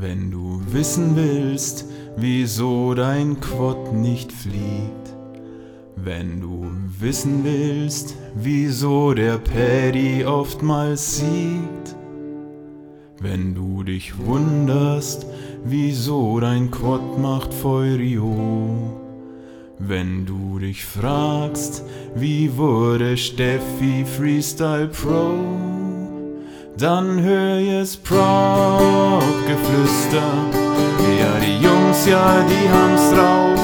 Wenn du wissen willst, wieso dein Quad nicht fliegt. Wenn du wissen willst, wieso der Paddy oftmals siegt. Wenn du dich wunderst, wieso dein Quad macht Feurio. Wenn du dich fragst, wie wurde Steffi Freestyle Pro, dann hör jetzt Prop-Geflüster. Ja, die Jungs, ja, die haben's drauf.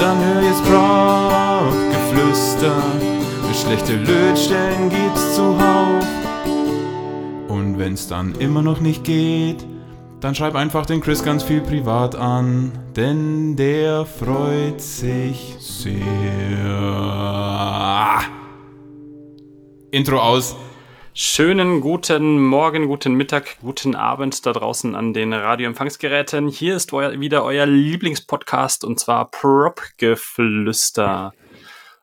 Dann hör jetzt Prop-Geflüster. Schlechte Lötstellen gibt's zuhauf. Und wenn's dann immer noch nicht geht, dann schreib einfach den Chris ganz viel privat an, denn der freut sich sehr. Intro aus. Schönen guten Morgen, guten Mittag, guten Abend da draußen an den Radioempfangsgeräten. Hier ist euer, wieder euer Lieblingspodcast und zwar Prop-Geflüster.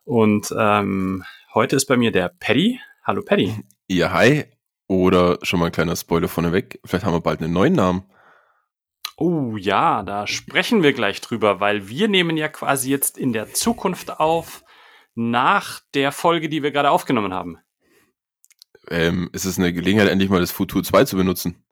Und ähm, heute ist bei mir der Paddy. Hallo Paddy. Ja, hi. Oder schon mal ein kleiner Spoiler vorneweg, vielleicht haben wir bald einen neuen Namen. Oh ja, da sprechen wir gleich drüber, weil wir nehmen ja quasi jetzt in der Zukunft auf, nach der Folge, die wir gerade aufgenommen haben. Ähm, ist es eine Gelegenheit, endlich mal das Futur 2 zu benutzen?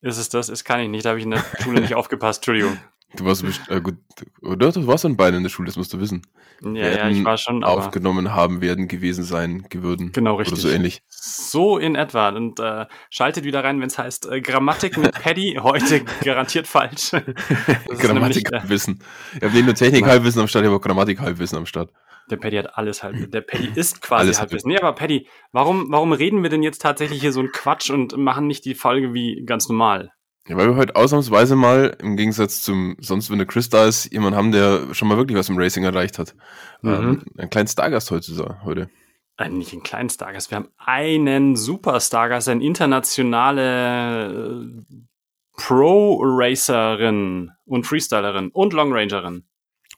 Ist es das? Das kann ich nicht, da habe ich in der Schule nicht aufgepasst, Entschuldigung. Du warst äh, gut, oder? Du warst dann beide in der Schule, das musst du wissen. Ja, ja, ich war schon. Aber aufgenommen haben werden, gewesen sein, gewürden. Genau, richtig. Oder so ähnlich. So in etwa. Und äh, schaltet wieder rein, wenn es heißt äh, Grammatik mit Paddy. Heute garantiert falsch. Grammatik-Halbwissen. Ich habe nicht nur Technik-Halbwissen am Start, ich habe auch Grammatik-Halbwissen am Start. Der Paddy hat alles halb. Der Paddy ist quasi alles Halbwissen. Nee, aber Paddy, warum, warum reden wir denn jetzt tatsächlich hier so einen Quatsch und machen nicht die Folge wie ganz normal? Ja, weil wir heute ausnahmsweise mal, im Gegensatz zum sonst, wenn der Chris da ist, jemand haben, der schon mal wirklich was im Racing erreicht hat. Mhm. Ähm, einen kleinen Stargast heute. heute. Äh, nicht einen kleinen Stargast, wir haben einen super Stargast, eine internationale äh, Pro-Racerin und Freestylerin und Longrangerin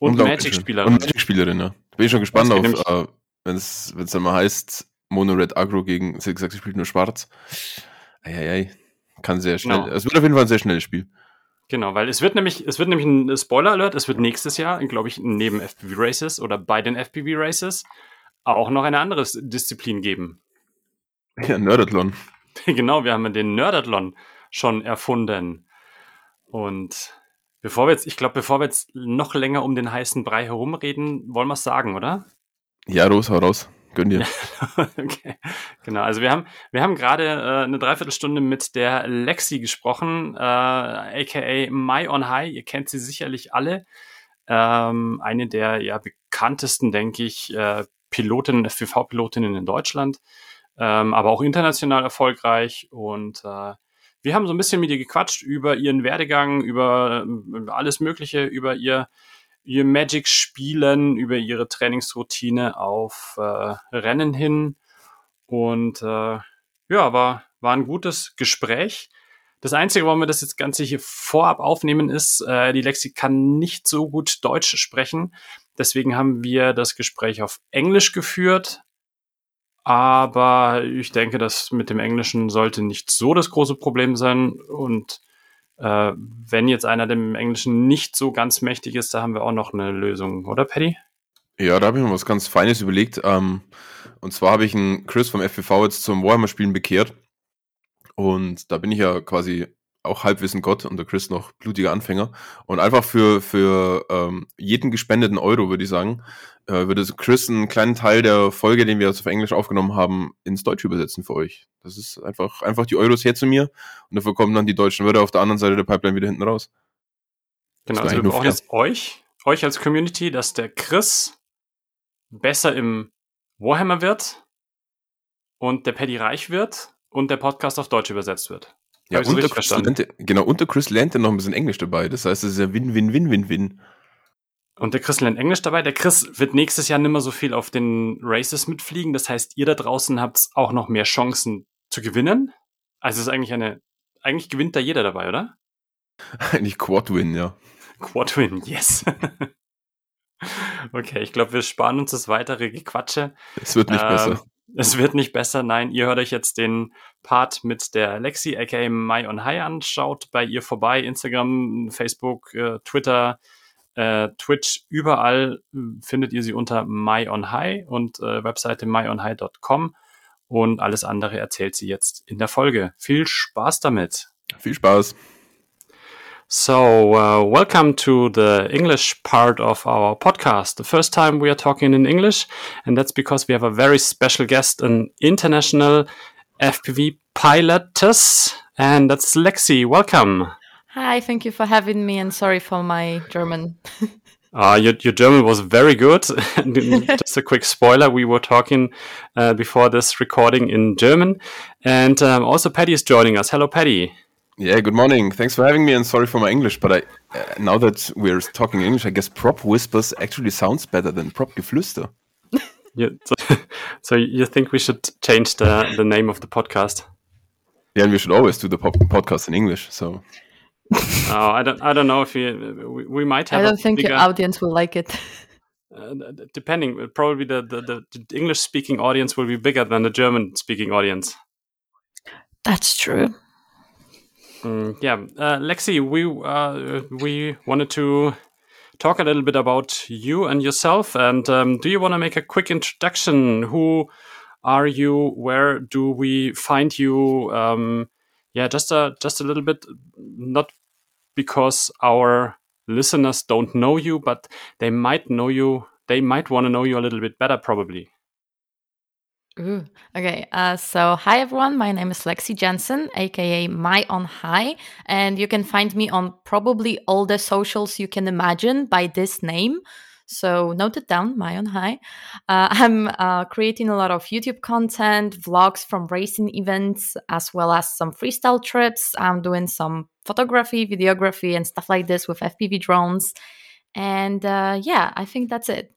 und, und Magic-Spielerin. Und Magic-Spielerin, ja. Bin ich schon gespannt auf, äh, wenn es dann mal heißt, Mono Red Agro gegen Six spielt nur schwarz. Eieiei. Kann sehr schnell. Genau. Es wird auf jeden Fall ein sehr schnelles Spiel. Genau, weil es wird nämlich, es wird nämlich ein Spoiler Alert, es wird nächstes Jahr, glaube ich, neben FPV Races oder bei den FPV Races auch noch eine andere Disziplin geben. Ja, Nerdathlon. genau, wir haben den Nerdathlon schon erfunden. Und bevor wir jetzt, ich glaube, bevor wir jetzt noch länger um den heißen Brei herumreden, wollen wir es sagen, oder? Ja, los, hau raus. Gönn dir. okay. Genau, also wir haben, wir haben gerade äh, eine Dreiviertelstunde mit der Lexi gesprochen, äh, aka My on High. Ihr kennt sie sicherlich alle. Ähm, eine der ja bekanntesten, denke ich, äh, Pilotinnen, FPV-Pilotinnen in Deutschland, ähm, aber auch international erfolgreich. Und äh, wir haben so ein bisschen mit ihr gequatscht über ihren Werdegang, über, über alles Mögliche, über ihr ihr Magic spielen, über ihre Trainingsroutine auf äh, Rennen hin. Und äh, ja, war, war ein gutes Gespräch. Das Einzige, warum wir das jetzt Ganze hier vorab aufnehmen, ist, äh, die Lexi kann nicht so gut Deutsch sprechen. Deswegen haben wir das Gespräch auf Englisch geführt. Aber ich denke, das mit dem Englischen sollte nicht so das große Problem sein. Und äh, wenn jetzt einer dem Englischen nicht so ganz mächtig ist, da haben wir auch noch eine Lösung, oder Paddy? Ja, da habe ich mir was ganz Feines überlegt. Ähm, und zwar habe ich einen Chris vom FPV jetzt zum Warhammer-Spielen bekehrt. Und da bin ich ja quasi auch Halbwissen Gott und der Chris noch blutiger Anfänger. Und einfach für, für ähm, jeden gespendeten Euro, würde ich sagen, äh, würde Chris einen kleinen Teil der Folge, den wir jetzt auf Englisch aufgenommen haben, ins Deutsche übersetzen für euch. Das ist einfach, einfach die Euros her zu mir und dafür kommen dann die deutschen Wörter auf der anderen Seite der Pipeline wieder hinten raus. Genau, also wir brauchen jetzt euch, euch als Community, dass der Chris besser im Warhammer wird und der Paddy reich wird und der Podcast auf Deutsch übersetzt wird. Ja, und der Chris lernte, genau, und der Chris lernt ja noch ein bisschen Englisch dabei. Das heißt, es ist ja Win-Win-Win-Win-Win. Und der Chris lernt Englisch dabei. Der Chris wird nächstes Jahr nimmer so viel auf den Races mitfliegen. Das heißt, ihr da draußen habt auch noch mehr Chancen zu gewinnen. Also es ist eigentlich eine, eigentlich gewinnt da jeder dabei, oder? Eigentlich Quad-Win, ja. Quad-Win, yes. okay, ich glaube, wir sparen uns das weitere Gequatsche. Es wird nicht ähm, besser. Es wird nicht besser. Nein, ihr hört euch jetzt den Part mit der Lexi, aka My on High an. Schaut bei ihr vorbei. Instagram, Facebook, äh, Twitter, äh, Twitch, überall äh, findet ihr sie unter My on High und äh, Webseite myonhigh.com. Und alles andere erzählt sie jetzt in der Folge. Viel Spaß damit. Viel Spaß. So, uh, welcome to the English part of our podcast. The first time we are talking in English, and that's because we have a very special guest, an international FPV pilotess, and that's Lexi. Welcome. Hi, thank you for having me, and sorry for my German. Uh, your, your German was very good. Just a quick spoiler: we were talking uh, before this recording in German, and um, also Paddy is joining us. Hello, Paddy. Yeah, good morning. Thanks for having me, and sorry for my English. But I, uh, now that we're talking English, I guess prop whispers actually sounds better than prop geflüster. yeah, so, so, you think we should change the the name of the podcast? Yeah, and we should always do the podcast in English. So. oh, I don't. I don't know if we we, we might have. I don't think bigger, your audience will like it. Uh, depending, probably the, the, the English speaking audience will be bigger than the German speaking audience. That's true. Mm, yeah, uh, Lexi, we uh, we wanted to talk a little bit about you and yourself. And um, do you want to make a quick introduction? Who are you? Where do we find you? Um, yeah, just a just a little bit, not because our listeners don't know you, but they might know you. They might want to know you a little bit better, probably. Ooh, okay. Uh, so, hi everyone. My name is Lexi Jensen, aka My on High, and you can find me on probably all the socials you can imagine by this name. So, note it down, My on High. Uh, I'm uh, creating a lot of YouTube content, vlogs from racing events, as well as some freestyle trips. I'm doing some photography, videography, and stuff like this with FPV drones. And uh, yeah, I think that's it.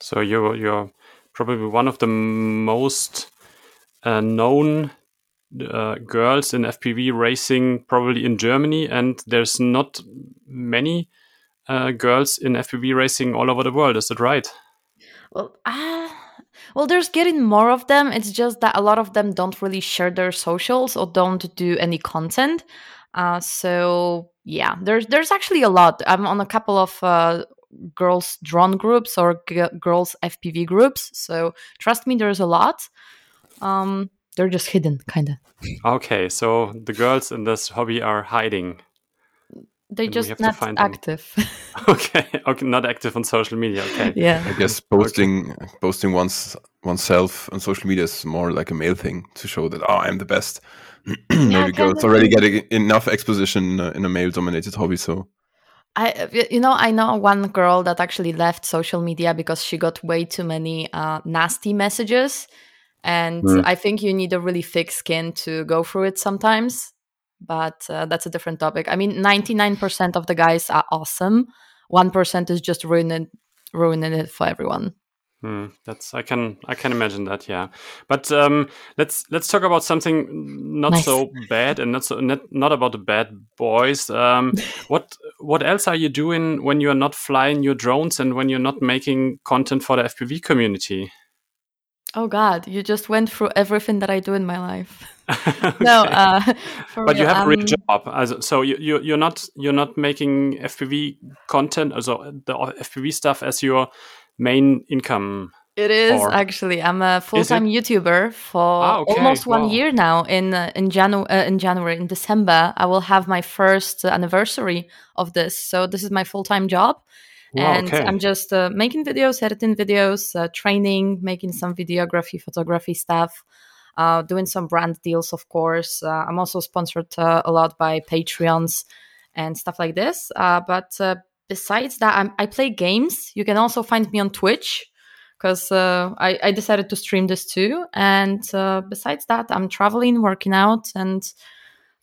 So you're you're probably one of the most uh, known uh, girls in FPV racing, probably in Germany, and there's not many uh, girls in FPV racing all over the world. Is that right? Well, uh, well, there's getting more of them. It's just that a lot of them don't really share their socials or don't do any content. Uh, so yeah, there's there's actually a lot. I'm on a couple of uh, girls drone groups or g- girls FPV groups. So trust me, there's a lot. Um, they're just hidden, kind of. Okay, so the girls in this hobby are hiding. They just not active. okay, okay, not active on social media. Okay. Yeah. I guess posting okay. posting one's oneself on social media is more like a male thing to show that oh I'm the best. Maybe yeah, girls already getting enough exposition uh, in a male dominated hobby, so I, you know, I know one girl that actually left social media because she got way too many uh, nasty messages, and mm. I think you need a really thick skin to go through it sometimes. But uh, that's a different topic. I mean, ninety nine percent of the guys are awesome. One percent is just ruining ruining it for everyone. Hmm, that's I can I can imagine that yeah, but um, let's let's talk about something not nice. so bad and not so not, not about the bad boys. Um, what what else are you doing when you are not flying your drones and when you're not making content for the FPV community? Oh God, you just went through everything that I do in my life. okay. No, uh, but real, you have a real um, job, As, so you, you you're not you're not making FPV content, also the FPV stuff as your main income? It is or? actually. I'm a full-time YouTuber for ah, okay. almost one wow. year now. In uh, in Janu- uh, in January, in December, I will have my first anniversary of this. So this is my full-time job, wow, and okay. I'm just uh, making videos, editing videos, uh, training, making some videography, photography stuff. Uh, doing some brand deals, of course. Uh, I'm also sponsored a lot by Patreons and stuff like this. but besides that, I'm, i play games. You can also find me on Twitch because uh, I, I, decided to stream this too. And uh, besides that, I'm traveling, working out, and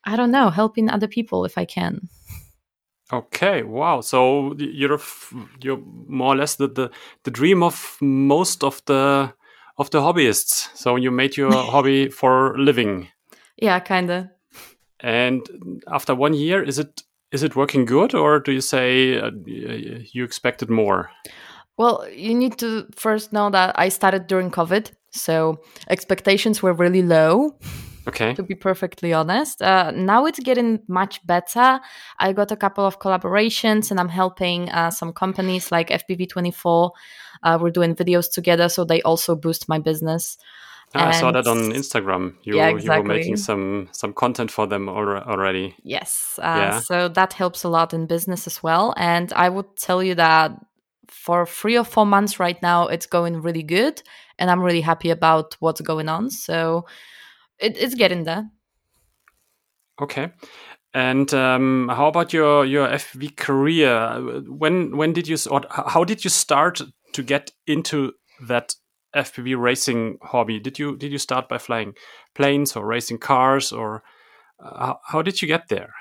I don't know, helping other people if I can. Okay, wow. So you're you're more or less the, the, the dream of most of the of the hobbyists. So you made your hobby for living. Yeah, kind of. And after one year, is it is it working good or do you say uh, you expected more Well, you need to first know that I started during COVID, so expectations were really low. Okay. To be perfectly honest, uh, now it's getting much better. I got a couple of collaborations, and I'm helping uh, some companies like FPV24. Uh, we're doing videos together, so they also boost my business. Ah, I saw that on Instagram. You, yeah, exactly. you were making some some content for them already. Yes. Uh, yeah. So that helps a lot in business as well. And I would tell you that for three or four months right now, it's going really good, and I'm really happy about what's going on. So it, it's getting there. Okay. And um, how about your your FV career? When when did you or how did you start to get into that FPV racing hobby? Did you did you start by flying planes or racing cars, or uh, how, did you get there?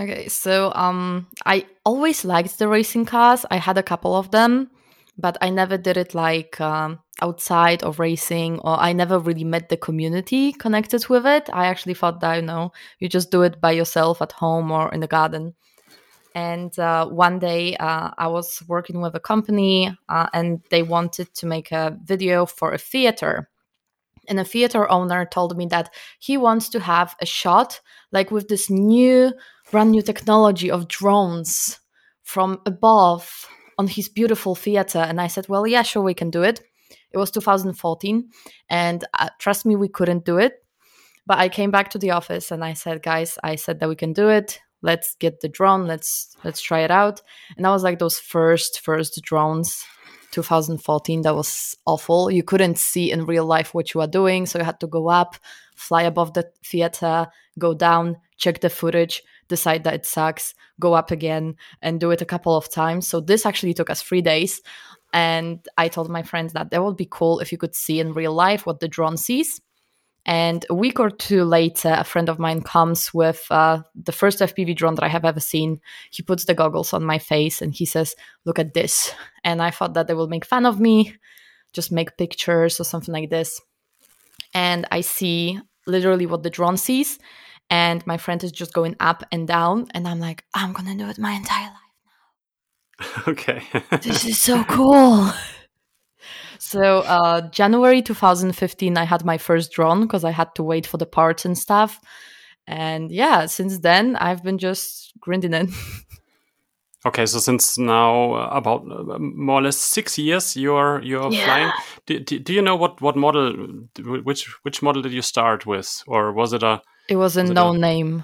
Okay, so um, I always liked the racing cars. I had a couple of them, but I never did it like um, outside of racing, or I never really met the community connected with it. I actually thought that you know you just do it by yourself at home or in the garden. And uh, one day uh, I was working with a company uh, and they wanted to make a video for a theater. And a theater owner told me that he wants to have a shot like with this new, brand new technology of drones from above on his beautiful theater. And I said, Well, yeah, sure, we can do it. It was 2014. And uh, trust me, we couldn't do it. But I came back to the office and I said, Guys, I said that we can do it let's get the drone let's let's try it out. And that was like those first first drones 2014 that was awful. You couldn't see in real life what you are doing so you had to go up fly above the theater go down check the footage decide that it sucks go up again and do it a couple of times. So this actually took us three days. And i told my friends that that would be cool if you could see in real life what the drone sees and a week or two later, a friend of mine comes with uh, the first FPV drone that I have ever seen. He puts the goggles on my face and he says, Look at this. And I thought that they will make fun of me, just make pictures or something like this. And I see literally what the drone sees. And my friend is just going up and down. And I'm like, I'm going to do it my entire life now. Okay. this is so cool. So uh, January 2015, I had my first drone because I had to wait for the parts and stuff. And yeah, since then I've been just grinding it. Okay, so since now uh, about uh, more or less six years, you're you're yeah. flying. Do, do, do, you know what what model, which which model did you start with, or was it a? It was a was no a... name.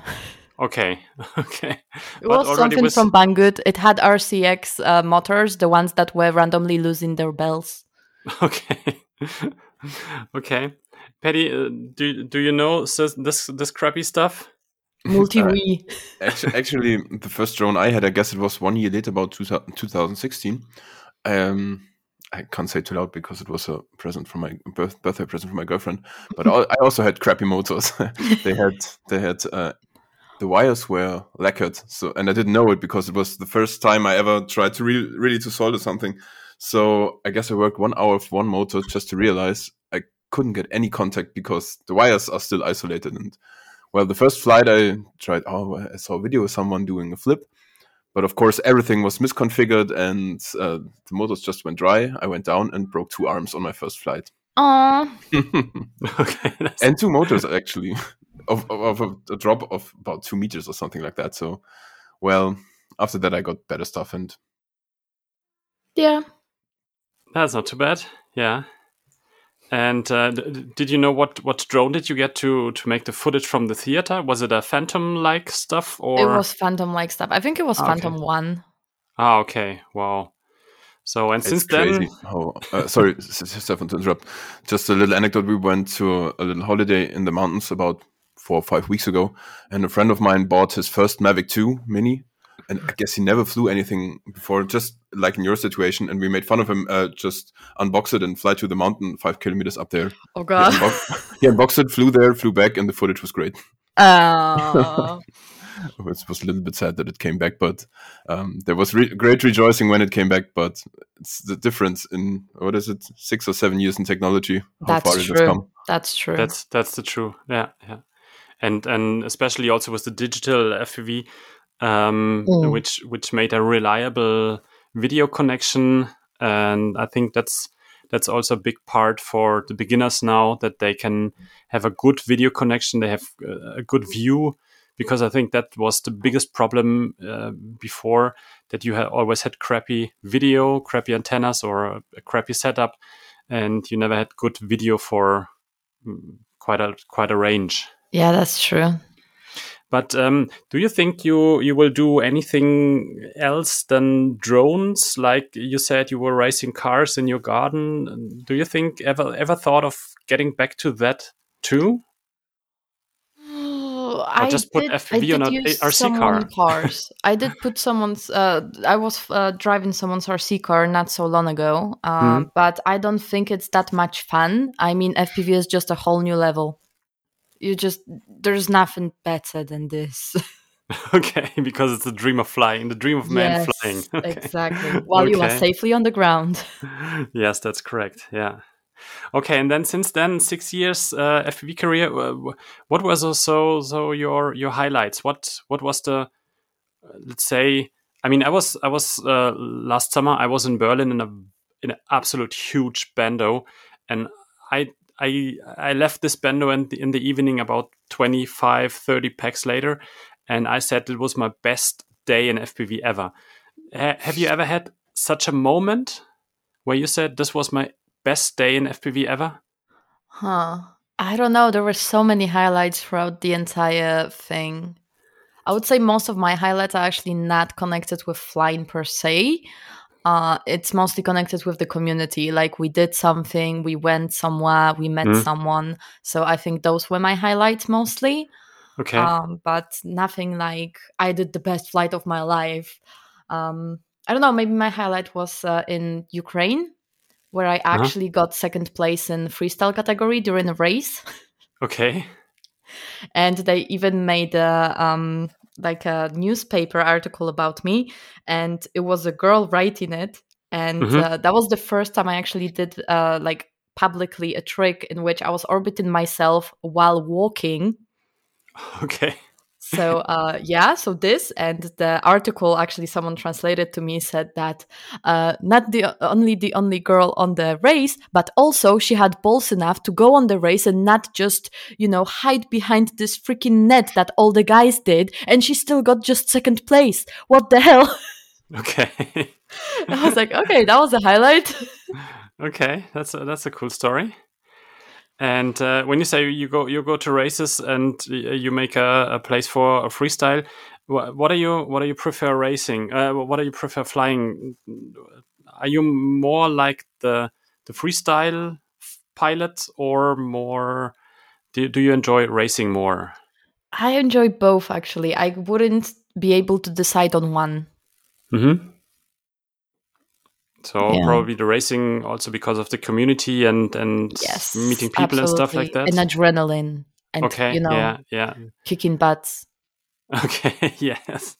Okay, okay. It but was something with... from Banggood. It had RCX uh, motors, the ones that were randomly losing their bells. Okay. okay. Paddy, uh, do do you know this this crappy stuff? Multi Wii. Uh, actually, actually, the first drone I had, I guess it was one year later, about 2016. Um, I can't say too loud because it was a present from my birth, birthday present from my girlfriend. But I also had crappy motors. they had they had uh, the wires were lacquered, so and I didn't know it because it was the first time I ever tried to re- really to solder something. So I guess I worked one hour of one motor just to realize I couldn't get any contact because the wires are still isolated. And well, the first flight I tried, oh, I saw a video of someone doing a flip. But of course, everything was misconfigured and uh, the motors just went dry. I went down and broke two arms on my first flight. Aww. okay, and two motors actually, of, of, of, a drop of about two meters or something like that. So, well, after that, I got better stuff and. Yeah, that's not too bad. Yeah. And uh, did you know what what drone did you get to to make the footage from the theater? Was it a Phantom like stuff or? It was Phantom like stuff. I think it was ah, Phantom okay. One. Ah, okay. Wow. So and it's since crazy. then, oh, uh, sorry, Stefan, to interrupt. Just a little anecdote. We went to a little holiday in the mountains about four or five weeks ago, and a friend of mine bought his first Mavic 2 Mini, and I guess he never flew anything before, just like in your situation. And we made fun of him, uh, just unbox it and fly to the mountain five kilometers up there. Oh god! He, unboxed, he unboxed it, flew there, flew back, and the footage was great. Oh. it was a little bit sad that it came back, but um, there was re- great rejoicing when it came back. But it's the difference in what is it, six or seven years in technology? How that's true. That's true. That's that's the true. Yeah, yeah. And and especially also with the digital FPV, um, mm. which which made a reliable video connection and I think that's that's also a big part for the beginners now that they can have a good video connection, they have uh, a good view, because I think that was the biggest problem uh, before that you had always had crappy video, crappy antennas, or a, a crappy setup, and you never had good video for mm, quite a quite a range. Yeah, that's true. But um, do you think you you will do anything else than drones? Like you said, you were racing cars in your garden. Do you think ever ever thought of getting back to that too? I just put did, FPV on an RC car. Cars. I did put someone's. Uh, I was uh, driving someone's RC car not so long ago, mm. but I don't think it's that much fun. I mean, FPV is just a whole new level. You just there's nothing better than this. okay, because it's the dream of flying, the dream of man yes, flying. Okay. Exactly. While okay. you are safely on the ground. yes, that's correct. Yeah. Okay, and then since then, six years uh, FPV career. What was also so your your highlights? What what was the uh, let's say? I mean, I was I was uh, last summer. I was in Berlin in a in an absolute huge bando, and I I I left this bando in the, in the evening about 25, 30 packs later, and I said it was my best day in FPV ever. have you ever had such a moment where you said this was my best day in FPV ever? Huh. I don't know. There were so many highlights throughout the entire thing. I would say most of my highlights are actually not connected with flying per se. Uh, it's mostly connected with the community. Like we did something, we went somewhere, we met mm. someone. So I think those were my highlights mostly. Okay. Um, but nothing like I did the best flight of my life. Um, I don't know. Maybe my highlight was uh, in Ukraine where I uh-huh. actually uh-huh. got second place in freestyle category during a race. Okay. and they even made a um, like a newspaper article about me, and it was a girl writing it, and mm-hmm. uh, that was the first time I actually did uh, like publicly a trick in which I was orbiting myself while walking. Okay so uh, yeah so this and the article actually someone translated to me said that uh, not the only the only girl on the race but also she had balls enough to go on the race and not just you know hide behind this freaking net that all the guys did and she still got just second place. What the hell? Okay. I was like okay that was a highlight. Okay that's a, that's a cool story and uh, when you say you go you go to races and you make a, a place for a freestyle, what are you what are you prefer racing? Uh, what are you prefer flying? Are you more like the the freestyle pilot or more? Do do you enjoy racing more? I enjoy both actually. I wouldn't be able to decide on one. Mm-hmm. So yeah. probably the racing also because of the community and and yes, meeting people absolutely. and stuff like that. And adrenaline. And okay. you know yeah, yeah. kicking butts. Okay, yes.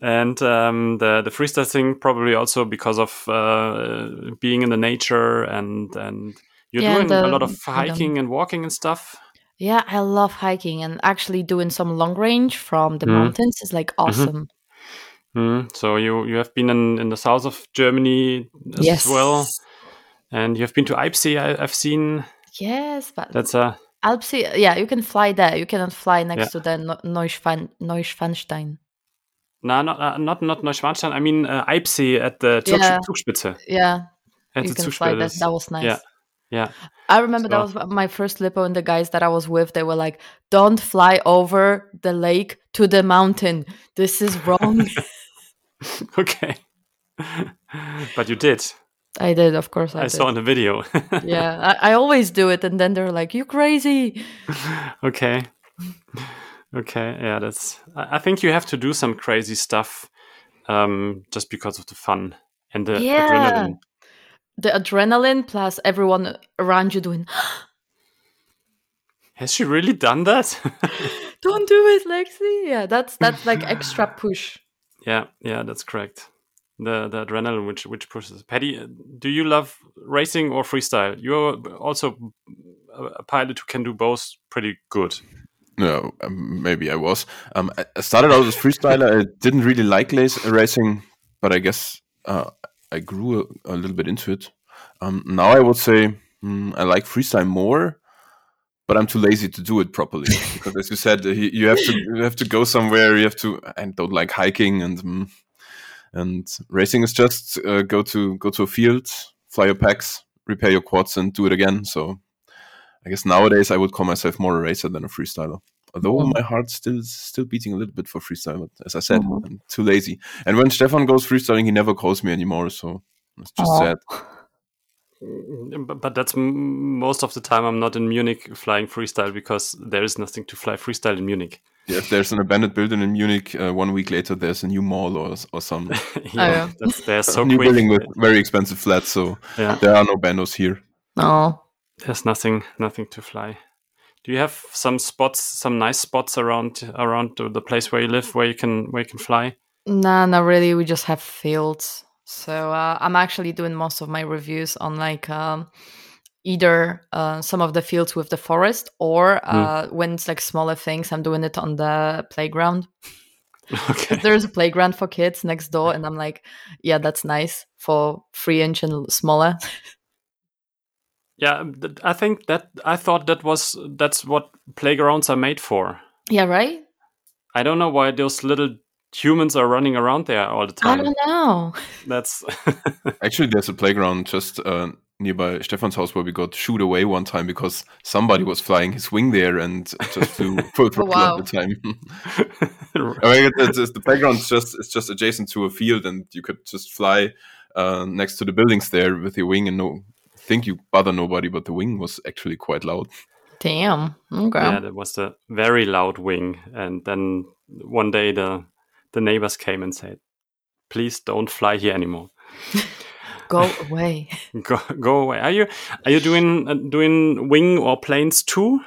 And um, the the freestyle thing probably also because of uh, being in the nature and and you're yeah, doing the, a lot of hiking and walking and stuff. Yeah, I love hiking and actually doing some long range from the mm. mountains is like mm-hmm. awesome. Mm-hmm. Mm, so you you have been in, in the south of Germany as yes. well, and you have been to Eibsee. I, have seen. Yes, but that's a Alpsee. Yeah, you can fly there. You cannot fly next yeah. to the Neuschwan, Neuschwanstein. No, not uh, not not Neuschwanstein. I mean uh, Eibsee at the Zug yeah. Zugspitze. Yeah, at you the can fly that. That was nice. Yeah. Yeah. I remember so. that was my first lipo, and the guys that I was with, they were like, "Don't fly over the lake to the mountain. This is wrong." okay. but you did. I did, of course. I, I saw in the video. yeah, I, I, always do it, and then they're like, "You crazy." okay. Okay. Yeah, that's. I think you have to do some crazy stuff, um, just because of the fun and the yeah. adrenaline. The adrenaline plus everyone around you doing. Has she really done that? Don't do it, Lexi. Yeah, that's that's like extra push. Yeah, yeah, that's correct. The the adrenaline which which pushes. Paddy, do you love racing or freestyle? You're also a pilot who can do both pretty good. No, um, maybe I was. Um, I started out as freestyler. I didn't really like racing, but I guess uh, I grew a, a little bit into it. Um, now I would say mm, I like freestyle more, but I'm too lazy to do it properly because, as you said, you have to you have to go somewhere. You have to. I don't like hiking and mm, and racing is just uh, go to go to a field, fly your packs, repair your quads, and do it again. So I guess nowadays I would call myself more a racer than a freestyler. Although mm-hmm. my heart's still still beating a little bit for freestyle, but as I said, mm-hmm. I'm too lazy. And when Stefan goes freestyling, he never calls me anymore, so it's just Aww. sad. Mm, but that's most of the time I'm not in Munich flying freestyle because there is nothing to fly freestyle in Munich. Yeah, if there's an abandoned building in Munich, uh, one week later there's a new mall or or some. yeah, oh, that's, they're so new quick. building with very expensive flats, so yeah. there are no bandos here. No, there's nothing nothing to fly. Do you have some spots, some nice spots around around the place where you live, where you can where you can fly? No, not really. We just have fields. So uh, I'm actually doing most of my reviews on like um, either uh, some of the fields with the forest, or hmm. uh, mm. when it's like smaller things, I'm doing it on the playground. Okay. There's a playground for kids next door, and I'm like, yeah, that's nice for three inch and smaller. Yeah, I think that I thought that was that's what playgrounds are made for. Yeah, right. I don't know why those little humans are running around there all the time. I don't know. That's actually there's a playground just uh, nearby Stefan's house where we got shoot away one time because somebody was flying his wing there and just flew full throttle oh, wow. at the time. I mean, it's, it's, the playground's just it's just adjacent to a field and you could just fly uh, next to the buildings there with your wing and no think you bother nobody, but the wing was actually quite loud. Damn. Okay. Yeah, that was a very loud wing, and then one day the the neighbors came and said, "Please don't fly here anymore." go away. go go away. Are you are you doing uh, doing wing or planes too?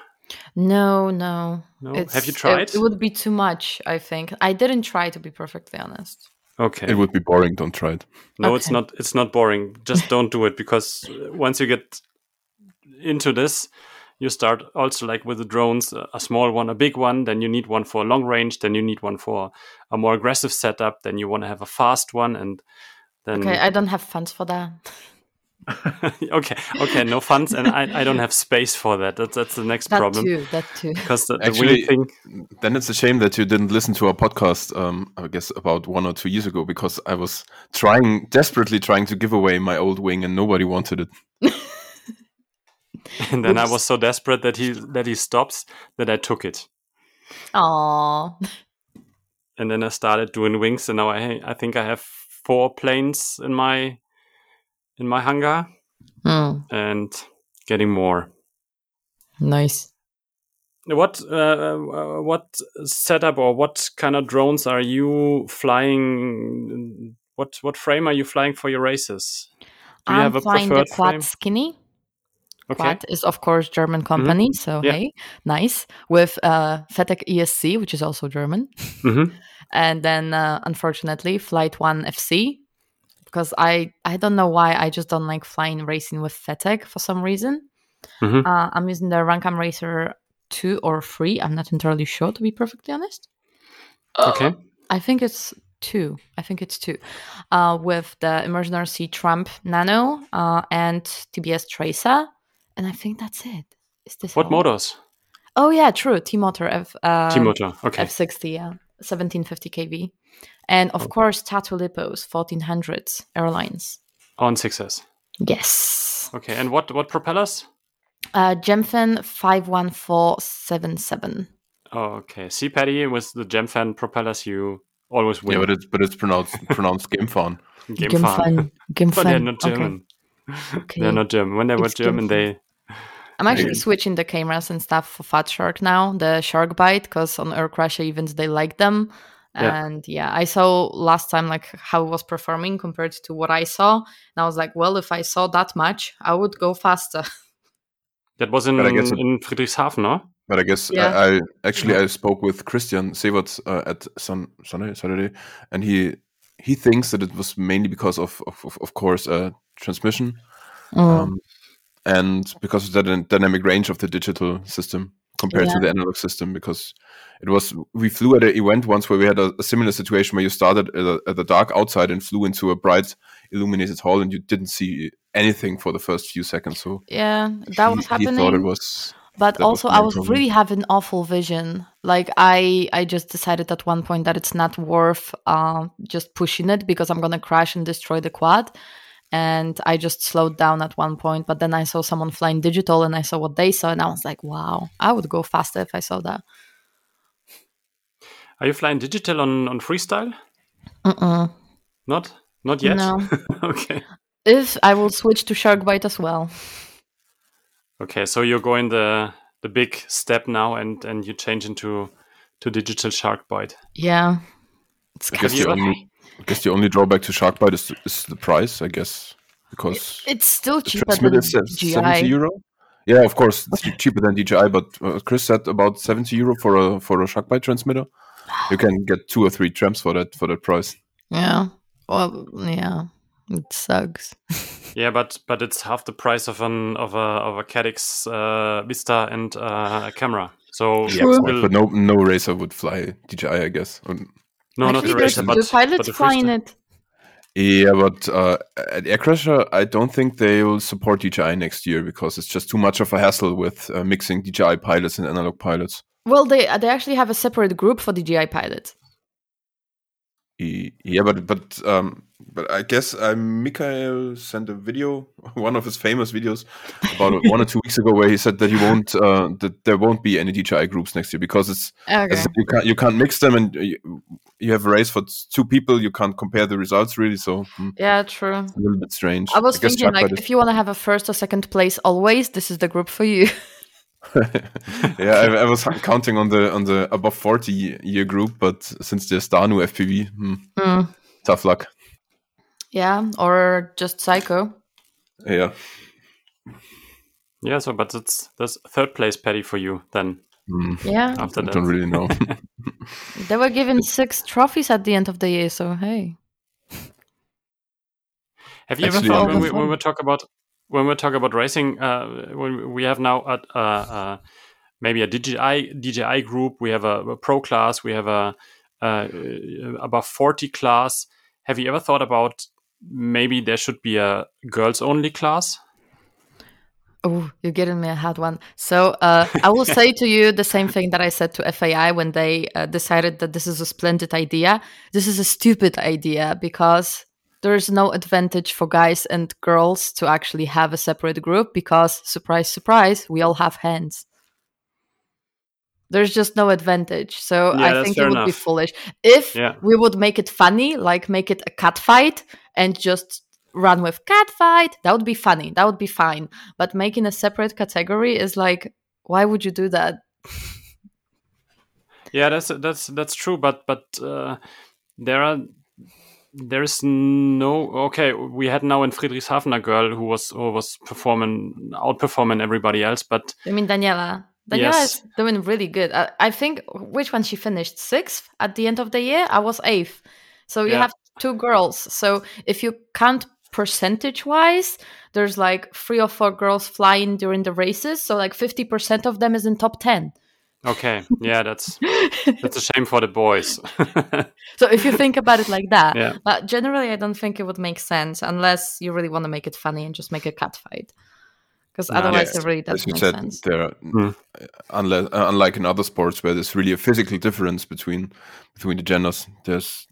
No, no. No. It's, Have you tried? It, it would be too much. I think I didn't try to be perfectly honest. Okay. It would be boring. Don't try it. No, okay. it's not. It's not boring. Just don't do it because once you get into this, you start also like with the drones, a small one, a big one. Then you need one for a long range. Then you need one for a more aggressive setup. Then you want to have a fast one, and then okay, I don't have funds for that. okay, okay, no funds, and I, I don't have space for that. That's that's the next that problem. Too, that too. Because the, the Actually, thing. Then it's a shame that you didn't listen to our podcast. Um, I guess about one or two years ago, because I was trying desperately trying to give away my old wing, and nobody wanted it. and then Oops. I was so desperate that he that he stops that I took it. Aww. And then I started doing wings, and now I I think I have four planes in my in my hangar mm. and getting more. Nice. What uh, uh, what setup or what kind of drones are you flying? What what frame are you flying for your races? Do you I'm have a flying the Quad frame? Skinny. Okay. Is of course German company, mm -hmm. so yeah. hey, nice with uh, FETtec ESC, which is also German, mm -hmm. and then uh, unfortunately Flight One FC, because I I don't know why I just don't like flying racing with FETtec for some reason. Mm-hmm. Uh, I'm using the Runcam Racer two or three. I'm not entirely sure to be perfectly honest. Okay. Uh, I think it's two. I think it's two. Uh, with the Immersion RC Tramp Nano uh, and TBS Tracer, and I think that's it. Is this what all? motors? Oh yeah, true. T motor F. Uh, T motor. Okay. F sixty. Yeah, seventeen fifty kV and of course Tattu Lipos 1400 R-Lines on 6S. Yes. Okay, and what what propellers? Uh, Gemfan 51477. Oh, okay. See, Paddy, with the Gemfan propellers, you always win. Yeah, but it's but it's pronounced pronounced Gemfan. Gemfan. Gemfan. But they're not German. Okay. They're not German. When they were German, they. I'm actually switching the cameras and stuff for Fat Shark now, the Shark Byte, because on Aircrasher events they like them and yeah. yeah. i saw last time like how it was performing compared to what i saw and i was like well if i saw that much i would go faster that was in, it, in friedrichshafen no but i guess yeah. I, I, actually i spoke with christian Severt uh, at sun, sunday saturday and he he thinks that it was mainly because of of, of course uh, transmission mm. um, and because of the dynamic range of the digital system compared yeah. to the analog system because it was we flew at an event once where we had a, a similar situation where you started at, a, at, the dark outside and flew into a bright illuminated hall, and you didn't see anything for the first few seconds. So yeah, that he, was happening. He thought it was. But also, was I was problem. really having awful vision. Like I, I just decided at one point that it's not worth uh, just pushing it because I'm gonna crash and destroy the quad and I just slowed down at one point. But then I saw someone flying digital, and I saw what they saw, and I was like, "Wow, I would go faster if I saw that." Are you flying digital on on freestyle? Uh-uh. Not not yet. No. okay. If I will switch to Shark Byte as well. Okay, so you're going the the big step now, and and you change into to digital Shark Byte. Yeah, it's I guess the only I guess the only drawback to Sharkbyte is, is the price, I guess, because it's still cheaper than DJI. 70 euro. Yeah, of course, it's cheaper than DJI, but uh, Chris said about 70 euro for a for a Sharkbyte transmitter. You can get two or three tramps for that for that price. Yeah. Well, yeah, it sucks. yeah, but but it's half the price of an of a of a Caddx uh, Vista and uh, a camera. So yeah, but no no racer would fly DJI, I guess. No, Actually, not the racer, but the pilots but flying it. Yeah, but uh, at Aircrasher, I don't think they will support DJI next year because it's just too much of a hassle with uh, mixing DJI pilots and analog pilots. Well, they they actually have a separate group for DJI pilots. Yeah, but but um, but I guess uh, Mikhail sent a video, one of his famous videos, about one or two weeks ago, where he said that he won't, uh, that there won't be any DJI groups next year because it's okay. you can't you can't mix them, and you, you, have a race for two people, you can't compare the results really. So hmm. yeah, true. a little bit strange. I was I thinking like, if you want to have a first or second place always, this is the group for you. yeah, I, I, was counting on the on the above forty year group, but since there's Danu FPV, hmm, mm. tough luck. Yeah, or just Psycho. Yeah. Yeah, so but it's this third place Paddy for you then. Mm. Yeah. After I that. don't really know. they were given six trophies at the end of the year, so hey. Have you Actually, ever thought when we, when we talk about when we talk about racing, uh, when we have now a, uh, uh, maybe a DJI DJI group, we have a, a pro class, we have a, a above forty class. Have you ever thought about maybe there should be a girls only class? Oh, you're getting me a hard one. So uh, I will say to you the same thing that I said to FAI when they uh, decided that this is a splendid idea. This is a stupid idea because there is no advantage for guys and girls to actually have a separate group because surprise surprise we all have hands there's just no advantage so yeah, i think it would enough. be foolish if yeah. we would make it funny like make it a cat fight and just run with cat fight that would be funny that would be fine but making a separate category is like why would you do that yeah that's that's that's true but but uh, there are there is no okay. We had now in Friedrichshafen a girl who was who was performing outperforming everybody else, but I mean Daniela. Daniela yes. is doing really good. I, I, think which one she finished sixth at the end of the year. I was eighth. So you yeah. have two girls. So if you count percentage wise, there's like three or four girls flying during the races. So like fifty percent of them is in top ten. Okay, yeah, that's that's a shame for the boys. so if you think about it like that, yeah. but generally, I don't think it would make sense unless you really want to make it funny and just make a cat fight. Because otherwise, yes. it really doesn't As you make said, sense. There, are, mm. unless, uh, unlike in other sports where there's really a physical difference between between the genders, there's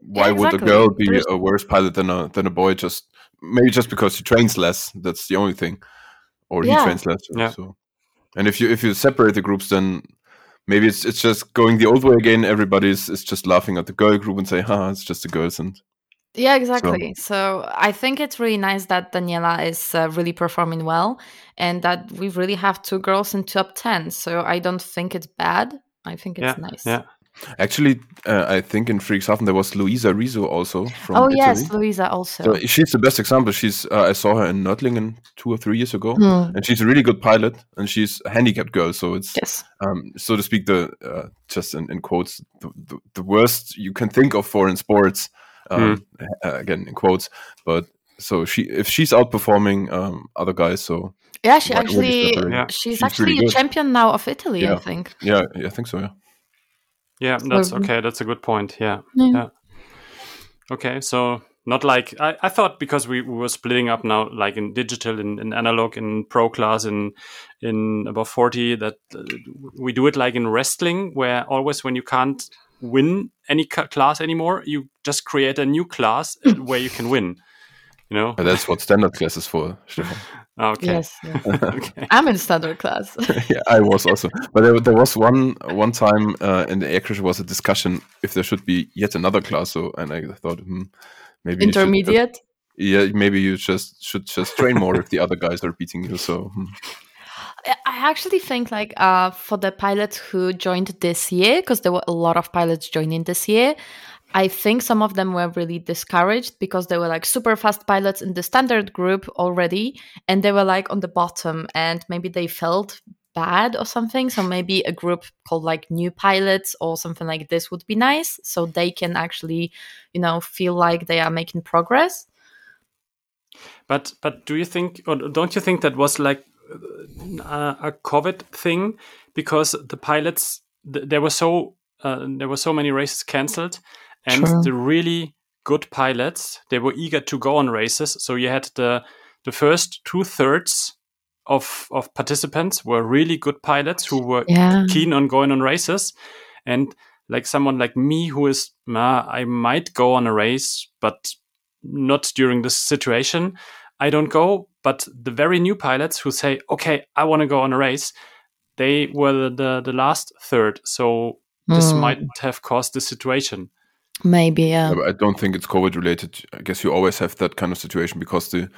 why yeah, exactly. would a girl be there's... a worse pilot than a than a boy? Just maybe just because she trains less. That's the only thing, or yeah. he trains less. Yeah. So and if you if you separate the groups, then maybe it's it's just going the old way again. Everybody's is just laughing at the girl group and say, "Ha, it's just the girls." And yeah, exactly. So, so I think it's really nice that Daniela is uh, really performing well, and that we really have two girls in top ten. So I don't think it's bad. I think it's yeah, nice. Yeah. Actually, uh, I think in Friedrichshafen there was Luisa Rizzo also from Oh Italy. yes, Luisa also. So she's the best example. She's uh, I saw her in Nördlingen two or three years ago, mm. and she's a really good pilot, and she's a handicapped girl. So it's yes. um, so to speak, the uh, just in, in quotes, the, the, the, worst you can think of for in sports. Um, mm. again in quotes, but so she if she's outperforming um, other guys, so yeah, she actually yeah. she's, she's, actually really a champion now of Italy. Yeah. I think. Yeah, yeah, I think so. Yeah. Yeah, that's okay. That's a good point. Yeah. Yeah. yeah. Okay, so not like I, I thought because we, we were splitting up now like in digital in, in analog in pro class in in above 40 that uh, we do it like in wrestling where always when you can't win any class anymore you just create a new class where you can win you know that's what standard class is for Stefan. okay yes, yes. okay. i'm in standard class yeah i was also but there, there was one one time uh, in the air was a discussion if there should be yet another class so and i thought hmm, maybe intermediate. yeah, maybe you just should just train more if the other guys are beating you. So. Hmm. I actually think like uh, for the pilots who joined this year, because there were a lot of pilots joining this year, I think some of them were really discouraged because they were like super fast pilots in the standard group already, and they were like on the bottom, and maybe they felt bad or something. So maybe a group called like new pilots or something like this would be nice. So they can actually, you know, feel like they are making progress. But but do you think or don't you think that was like uh, a COVID thing because the pilots th- there were so uh, there were so many races cancelled and the really good pilots they were eager to go on races. So you had the the first two thirds of of participants were really good pilots who were yeah. keen on going on races and like someone like me who is nah, i might go on a race but not during this situation i don't go but the very new pilots who say okay i want to go on a race they were the, the, the last third so this mm. might have caused the situation Maybe, yeah. yeah I don't think it's COVID related. I guess you always have that kind of situation because the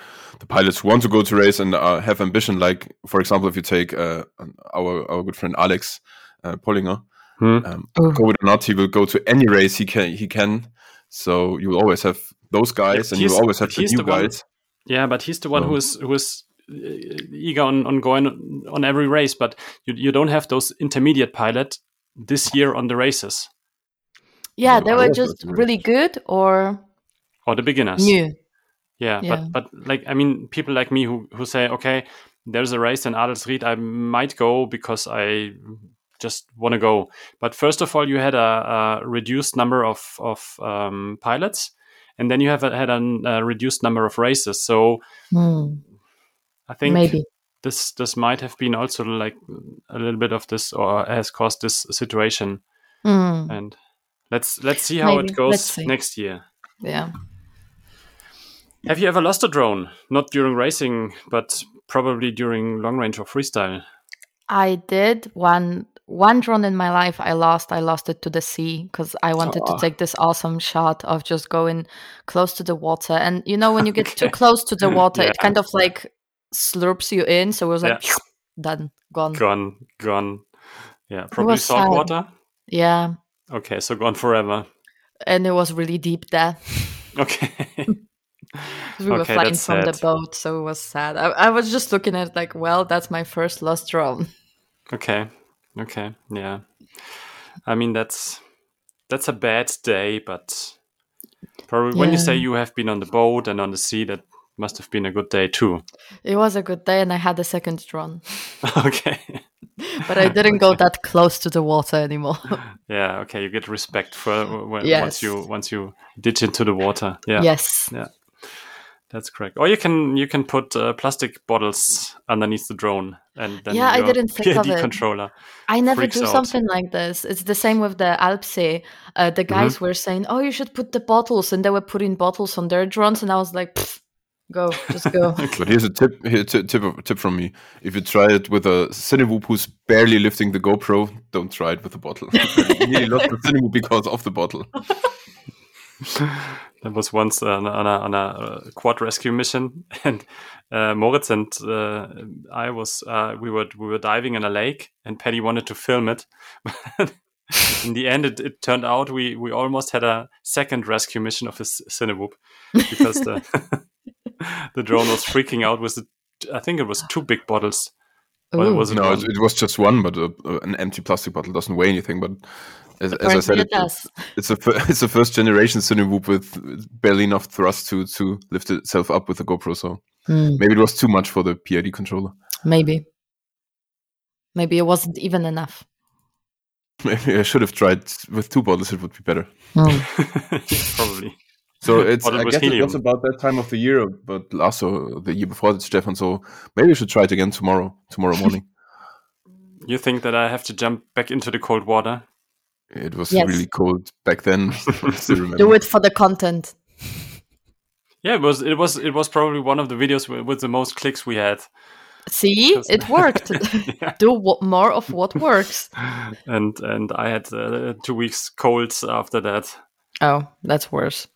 the pilots want to go to race and uh, have ambition. Like, for example, if you take uh, our our good friend Alex uh, Pollinger, hmm. um, oh. COVID or not, he will go to any race he can. He can. So you will always have those guys, yeah, and you always have the new the guys. Yeah, but he's the one so. who is who is uh, eager on, on going on every race. But you you don't have those intermediate pilot this year on the races. Yeah, they were just really good or or the beginners. New. Yeah, yeah, but but like I mean, people like me who who say, okay, there's a race in Adelsried, I might go because I just want to go. But first of all, you had a, a reduced number of of um, pilots, and then you have a, had a, a, reduced number of races. So hmm. I think maybe this this might have been also like a little bit of this, or has caused this situation. Mm. And Let's let's see how Maybe. it goes next year. Yeah. Have you ever lost a drone? Not during racing, but probably during long range or freestyle. I did one one drone in my life. I lost. I lost it to the sea because I wanted oh. to take this awesome shot of just going close to the water. And you know, when you get okay. too close to the water, yeah. it kind of like slurps you in. So it was like yeah. done, gone, gone, gone. Yeah, probably salt sad. water. Yeah, Okay, so gone forever. And it was really deep there. Okay. we were okay, flying from sad. the boat, so it was sad. I, I, was just looking at it like, well, that's my first lost drone. Okay. Okay. Yeah. I mean that's that's a bad day, but probably yeah. when you say you have been on the boat and on the sea, that must have been a good day too. It was a good day, and I had a second drone. okay but I didn't go that close to the water anymore. yeah, okay, you get respect for uh, when, yes. once you once you ditch into the water. Yeah. Yes. Yeah. That's correct. Or you can you can put uh, plastic bottles underneath the drone, and then yeah, I didn't think PID of it. controller. I never do out. something like this. It's the same with the Alpsee. Uh, the guys mm-hmm. were saying, "Oh, you should put the bottles," and they were putting bottles on their drones, and I was like, Go, just go. but here's a tip. Here's a tip, tip from me. If you try it with a Cinewhoop who's barely lifting the GoPro, don't try it with a bottle. you nearly lost the Cinewhoop because of the bottle. That was once on a, on a, on a uh, quad rescue mission, and uh, Moritz and uh, I was uh, we were we were diving in a lake, and Paddy wanted to film it. in the end, it, it, turned out we we almost had a second rescue mission of his Cinewhoop because the the drone was freaking out with the, I think it was two big bottles. Well, it no, it, it, was just one, but uh, an empty plastic bottle doesn't weigh anything. But as, as I said, it, it's, it's a it's a first generation Cinewhoop with barely enough thrust to to lift itself up with the GoPro. So hmm. maybe it was too much for the PID controller. Maybe, maybe it wasn't even enough. Maybe I should have tried with two bottles. It would be better. Hmm. Probably. So it's I guess helium. it was about that time of the year, but also the year before that, Stefan. So maybe we should try it again tomorrow, tomorrow morning. you think that I have to jump back into the cold water? It was yes. really cold back then. Do it for the content. Yeah, it was. It was. It was probably one of the videos with, with the most clicks we had. See, it worked. Do more of what works. And and I had uh, two weeks colds after that. Oh, that's worse.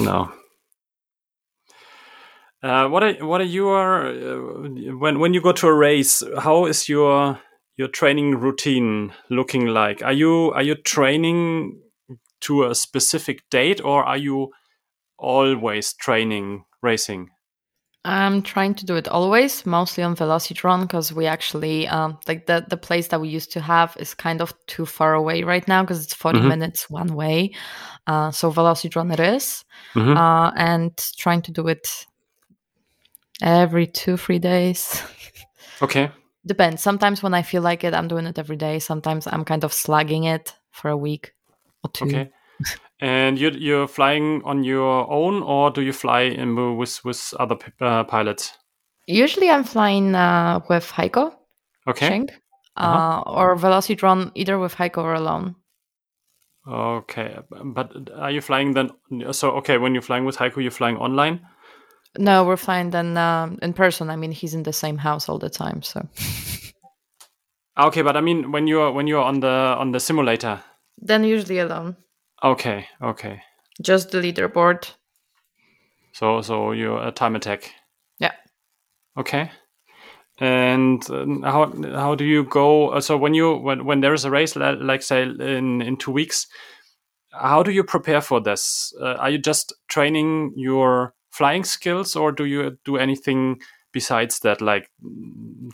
No. Uh, what are what are your uh, when when you go to a race? How is your your training routine looking like? Are you are you training to a specific date, or are you always training racing? I'm trying to do it always, mostly on Velocidrone, because we actually um, like the the place that we used to have is kind of too far away right now because it's 40 mm-hmm. minutes one way. Uh, so Velocidrone it is. Mm-hmm. Uh, and trying to do it every two three days. Okay. Depends. Sometimes when I feel like it, I'm doing it every day. Sometimes I'm kind of slugging it for a week or two. Okay. And you you're flying on your own, or do you fly in, with with other uh, pilots? Usually, I'm flying uh, with Heiko. Okay. Schenk, uh-huh. uh, or Velocidrone, either with Heiko or alone. Okay, but are you flying then? So okay, when you're flying with Heiko, you're flying online. No, we're fine then um, in person. I mean, he's in the same house all the time, so. okay, but I mean, when you're when you're on the on the simulator. Then usually alone. Okay, okay. Just the leaderboard. So, so you're a time attack. Yeah. Okay. And uh, how how do you go? Uh, so when you when when there is a race, like say in in two weeks, how do you prepare for this? Uh, are you just training your flying skills, or do you do anything besides that, like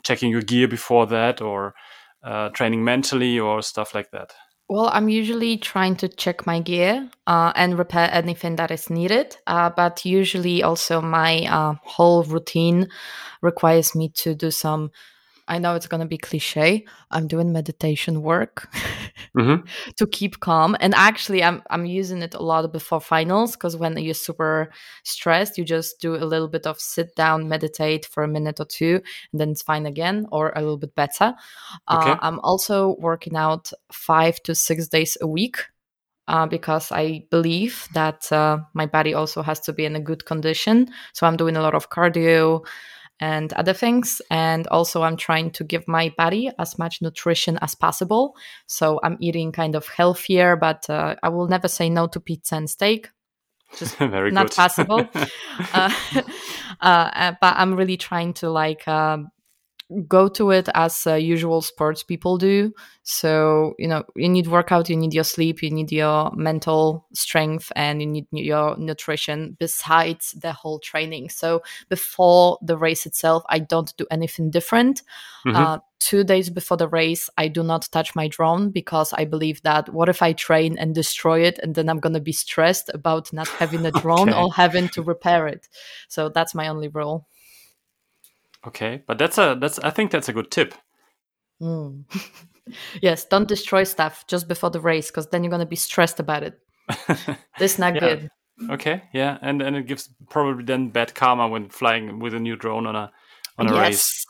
checking your gear before that, or uh, training mentally, or stuff like that? Well, I'm usually trying to check my gear uh, and repair anything that is needed. Uh, but usually, also, my uh, whole routine requires me to do some I know it's going to be cliche. I'm doing meditation work mm-hmm. to keep calm. And actually, I'm, I'm using it a lot before finals because when you're super stressed, you just do a little bit of sit down, meditate for a minute or two, and then it's fine again or a little bit better. Uh, okay. Uh, I'm also working out five to six days a week. Uh, because I believe that uh, my body also has to be in a good condition. So I'm doing a lot of cardio, and other things. And also, I'm trying to give my body as much nutrition as possible. So I'm eating kind of healthier, but uh, I will never say no to pizza and steak. Just Very not possible. uh, uh, but I'm really trying to like um, go to it as uh, usual sports people do. So, you know, you need workout, you need your sleep, you need your mental strength, and you need your nutrition besides the whole training. So, before the race itself, I don't do anything different. Mm-hmm. Uh, two days before the race, I do not touch my drone because I believe that what if I train and destroy it and then I'm going to be stressed about not having a drone okay. or having to repair it. So, that's my only rule. Okay, but that's a that's I think that's a good tip. Mm. yes, don't destroy stuff just before the race because then you're gonna be stressed about it. this not yeah. good. Okay, yeah, and and it gives probably then bad karma when flying with a new drone on a on a yes. race.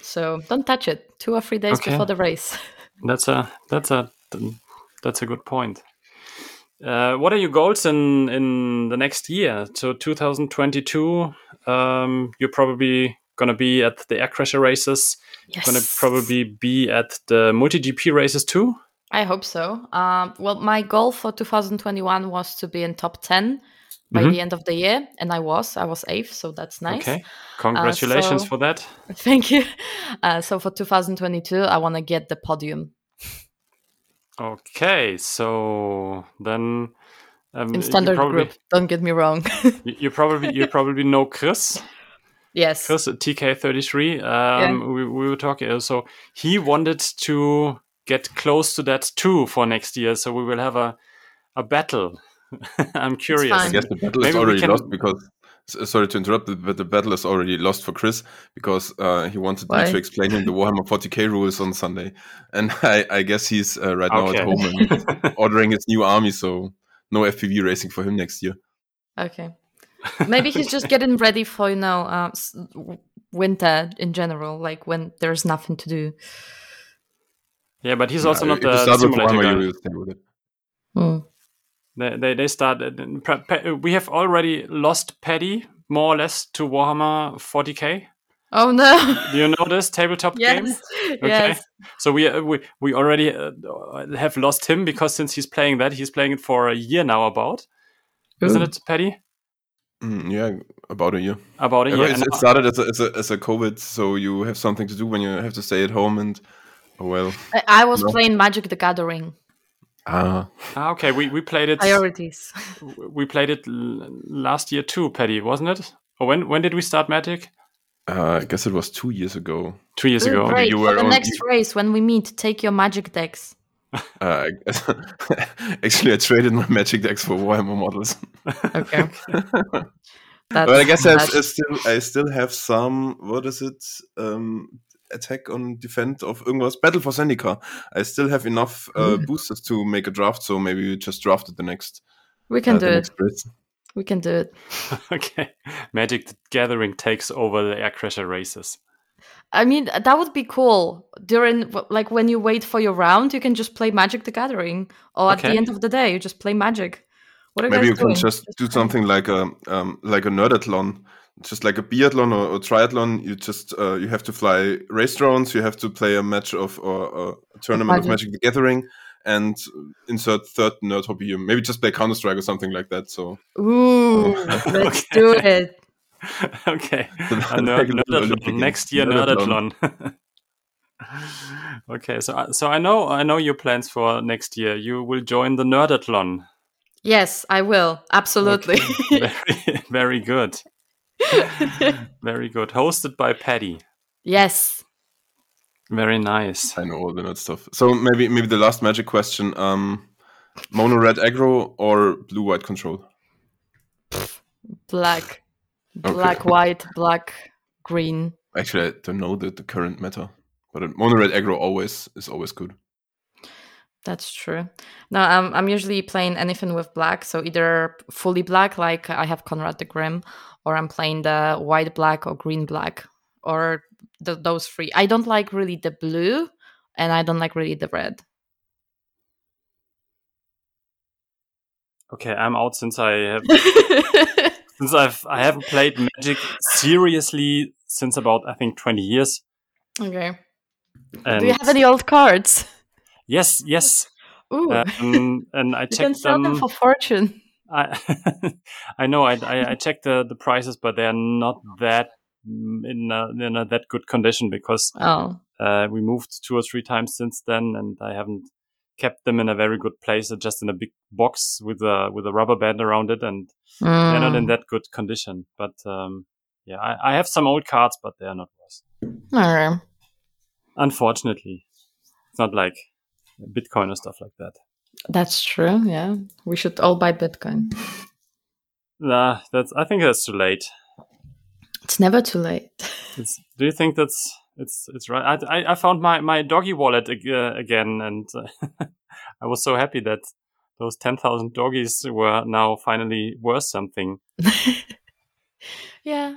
So don't touch it. Two or three days okay. before the race. that's a that's a that's a good point. Uh, what are your goals in in the next year? So 2022, um, you're probably going to be at the Aircrasher races. Yes. Going to probably be at the multi GP races too. I hope so. Um, well, my goal for 2021 was to be in top 10 by mm-hmm. the end of the year, and I was. I was eighth, so that's nice. Okay, congratulations uh, so, for that. Thank you. Uh, so for 2022, I want to get the podium. Okay, so then um, in standard probably, group. Don't get me wrong. you, you probably you probably know Chris. Yes. Chris TK33. Um, yeah. we, we were talking. Uh, so he wanted to get close to that too for next year. So we will have a, a battle. I'm curious. I guess the battle Maybe is already can... lost because. Sorry to interrupt, but the battle is already lost for Chris because uh, he wanted Why? me to explain him the Warhammer 40k rules on Sunday, and I, I guess he's uh, right now okay. at home and ordering his new army. So no FPV racing for him next year. Okay. Maybe he's just getting ready for you know uh, winter in general, like when there's nothing to do. Yeah, but he's also not the simulator guy. Hmm. They, they they started. We have already lost Paddy more or less to Warhammer 40k. Oh no! Do you know this tabletop yes. game? Okay. Yes. So we uh, we we already uh, have lost him because since he's playing that, he's playing it for a year now. About, Ooh. isn't it, Paddy? Mm, yeah, about a year. About a year. It, it started as a, as a as a COVID, so you have something to do when you have to stay at home and oh well. I, I was no. playing Magic the Gathering. Ah. ah. okay. We we played it. Priorities. We played it last year too, Paddy, wasn't it? Or when when did we start Magic? Uh, I guess it was two years ago. Two years ago. Great. You For the on, next you... race, when we meet, take your Magic decks. Uh, actually, I traded my Magic decks for Warhammer models. okay. but I guess I, I, still I still have some. What is it? Um, attack on defend of irgendwas. Battle for Zendikar. I still have enough uh, mm. boosters to make a draft, so maybe we just draft it the next. We can uh, do it. We can do it. okay. Magic Gathering takes over the Aircrasher races. I mean, that would be cool. During, like, when you wait for your round, you can just play Magic the Gathering. Or at the end of the day, you just play Magic. What are Maybe you doing? can just, just do something like a um, like a nerdathlon just like a biathlon or, or triathlon, you just uh, you have to fly race drones, you have to play a match of or, or a tournament Magic. of Magic the Gathering, and insert third nerd hobby. You maybe just play Counter Strike or something like that. So, ooh, let's okay. do it. okay, nerd, nerdathlon. next year nerdathlon. okay, so so I know I know your plans for next year. You will join the nerdathlon. Yes, I will. Absolutely. Okay. very, very good. Very good. Hosted by Paddy. Yes. Very nice. I know all the nerd stuff. So maybe maybe the last magic question: um, mono red aggro or blue white control? Black, black okay. white, black green. Actually, I don't know the, the current meta, but mono red aggro always is always good. That's true. No, I'm I'm usually playing anything with black, so either fully black, like I have Conrad the Grim, or I'm playing the white black or green black or the, those three. I don't like really the blue and I don't like really the red. Okay, I'm out since I have since I've I haven't played Magic seriously since about I think 20 years. Okay. And Do you have any old cards? Yes, yes. Ooh. Um, and I you checked can sell them, them for fortune. I I know I, I, I checked the the prices, but they're not that in a, in a that good condition because oh. uh, we moved two or three times since then, and I haven't kept them in a very good place. They're just in a big box with a with a rubber band around it, and mm. they're not in mm. that good condition. But um, yeah, I, I have some old cards, but they are not worse. Right. Unfortunately, it's not like Bitcoin or stuff like that. That's true. Yeah, we should all buy Bitcoin. Nah, that's. I think that's too late. It's never too late. It's, do you think that's it's it's right? I I, found my my doggy wallet uh, again, and uh, I was so happy that those ten thousand doggies were now finally worth something. yeah,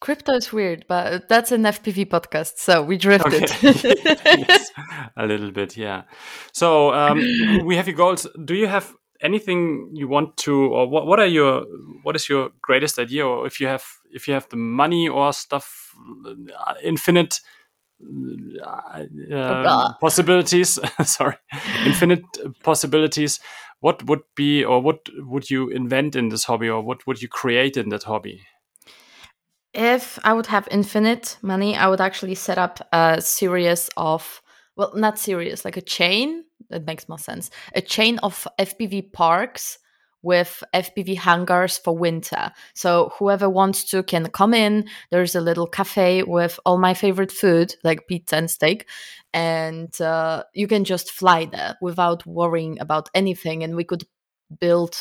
Crypto is weird, but that's an FPV podcast, so we drifted. Okay. yes, a little bit, yeah. So um, we have your goals. Do you have anything you want to, or what? What are your? What is your greatest idea, or if you have, if you have the money or stuff, infinite uh, uh, possibilities. sorry, infinite possibilities. What would be, or what would you invent in this hobby, or what would you create in that hobby? if I would have infinite money, I would actually set up a series of, well, not series, like a chain. That makes more sense. A chain of FPV parks with FPV hangars for winter. So whoever wants to can come in. There's a little cafe with all my favorite food, like pizza and steak, and uh, you can just fly there without worrying about anything. And we could build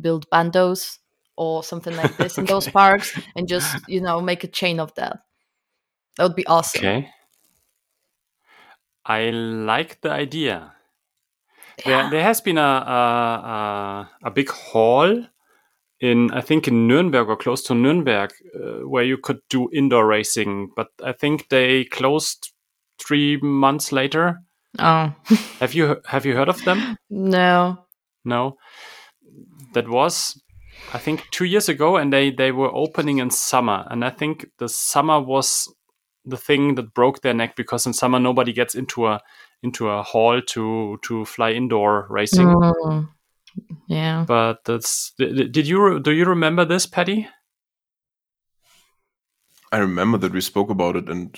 build bandos or something like this in those parks and just you know make a chain of that that would be awesome okay i like the idea yeah. there, there has been a, a, a big hall in I think in Nuremberg or close to Nuremberg, uh, where you could do indoor racing. But I think they closed three months later. Oh, have you have you heard of them? No, no. That was I think two years ago, and they they were opening in summer, and I think the summer was the thing that broke their neck because in summer nobody gets into a into a hall to to fly indoor racing. Mm. Yeah. But that's did you do you remember this, Paddy? I remember that we spoke about it, and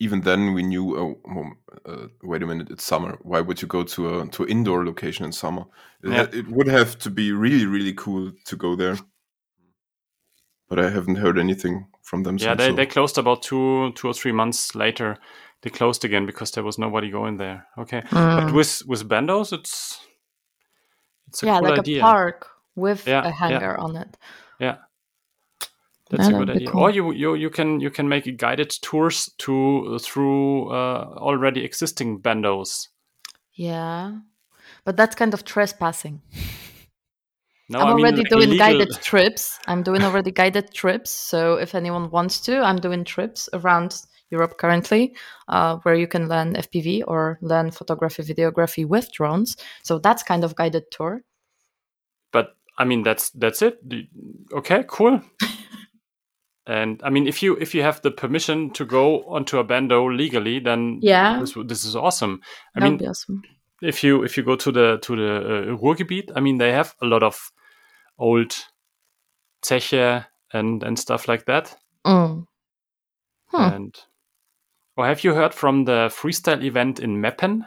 even then we knew. Oh, uh, wait a minute, it's summer. Why would you go to a to indoor location in summer? It, yeah. it would have to be really really cool to go there. But I haven't heard anything from them. Yeah, they, so. they closed about two two or three months later. They closed again because there was nobody going there. Okay, mm. but with with bandos, it's it's a yeah, cool like idea. a park with yeah, a hangar yeah. on it. Yeah. That's a good idea. Cool. Or you, you you can you can make guided tours to through uh, already existing bandos. Yeah, but that's kind of trespassing. No, I'm I mean, already like doing illegal... guided trips. I'm doing already guided trips. So if anyone wants to, I'm doing trips around Europe currently, uh, where you can learn FPV or learn photography, videography with drones. So that's kind of guided tour. But I mean, that's that's it. Okay, cool. and I mean, if you if you have the permission to go onto a bando legally, then yeah, this, this is awesome. I That'd mean, awesome. if you if you go to the to the uh, Ruhrgebiet, I mean, they have a lot of old Zeche and and stuff like that. Mm. Huh. And or have you heard from the freestyle event in Meppen?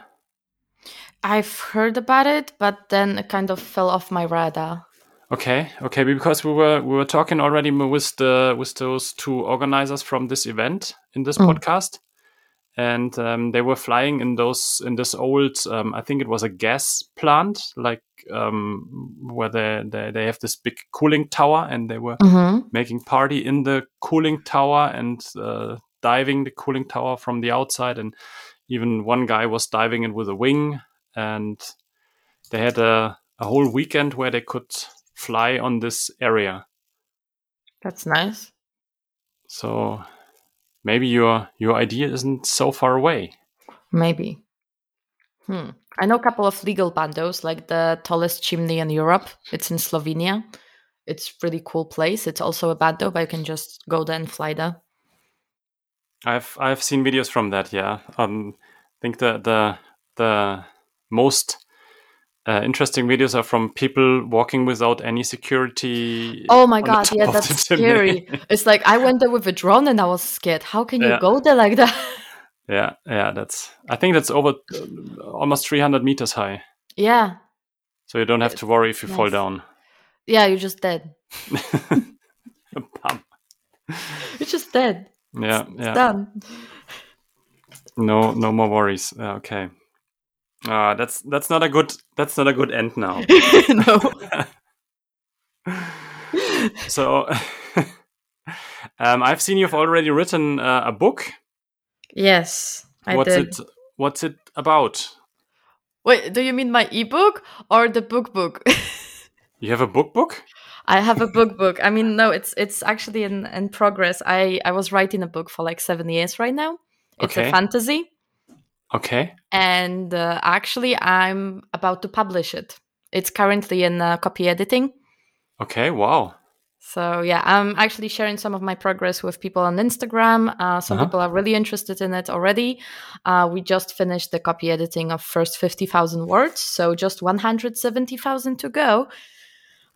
I've heard about it, but then it kind of fell off my radar. Okay, okay, because we were we were talking already with the with those two organizers from this event in this mm. podcast, and um, they were flying in those in this old um, I think it was a gas plant like um, where they, they they have this big cooling tower and they were mm-hmm. making party in the cooling tower and uh, diving the cooling tower from the outside, and even one guy was diving it with a wing. And they had a, a whole weekend where they could fly on this area. That's nice. So maybe your your idea isn't so far away. Maybe. Hmm. I know a couple of legal bandos, like the tallest chimney in Europe. It's in Slovenia. It's really cool place. It's also a bando, but you can just go there and fly there. I've I've seen videos from that. Yeah, um, I think the the the most uh, interesting videos are from people walking without any security. Oh my god! Yeah, that's scary. it's like I went there with a drone and I was scared. How can you yeah. go there like that? Yeah, yeah. That's I think that's over uh, almost 300 meters high. Yeah. So you don't have to worry if you nice. fall down. Yeah, you're just dead. you're just dead. Yeah, it's, yeah. done. No, no more worries. Okay. Uh, that's that's not a good that's not a good end now. no. so, um, I've seen you've already written uh, a book. Yes, I what's did. it What's it about? Wait, do you mean my ebook or the book book? you have a book book? I have a book book. I mean, no, it's it's actually in in progress. I I was writing a book for like seven years right now. It's okay. a fantasy. Okay. And uh, actually, I'm about to publish it. It's currently in uh, copy editing. Okay. Wow. So yeah, I'm actually sharing some of my progress with people on Instagram. Uh, some uh-huh. people are really interested in it already. Uh, we just finished the copy editing of first fifty thousand words, so just one hundred seventy thousand to go.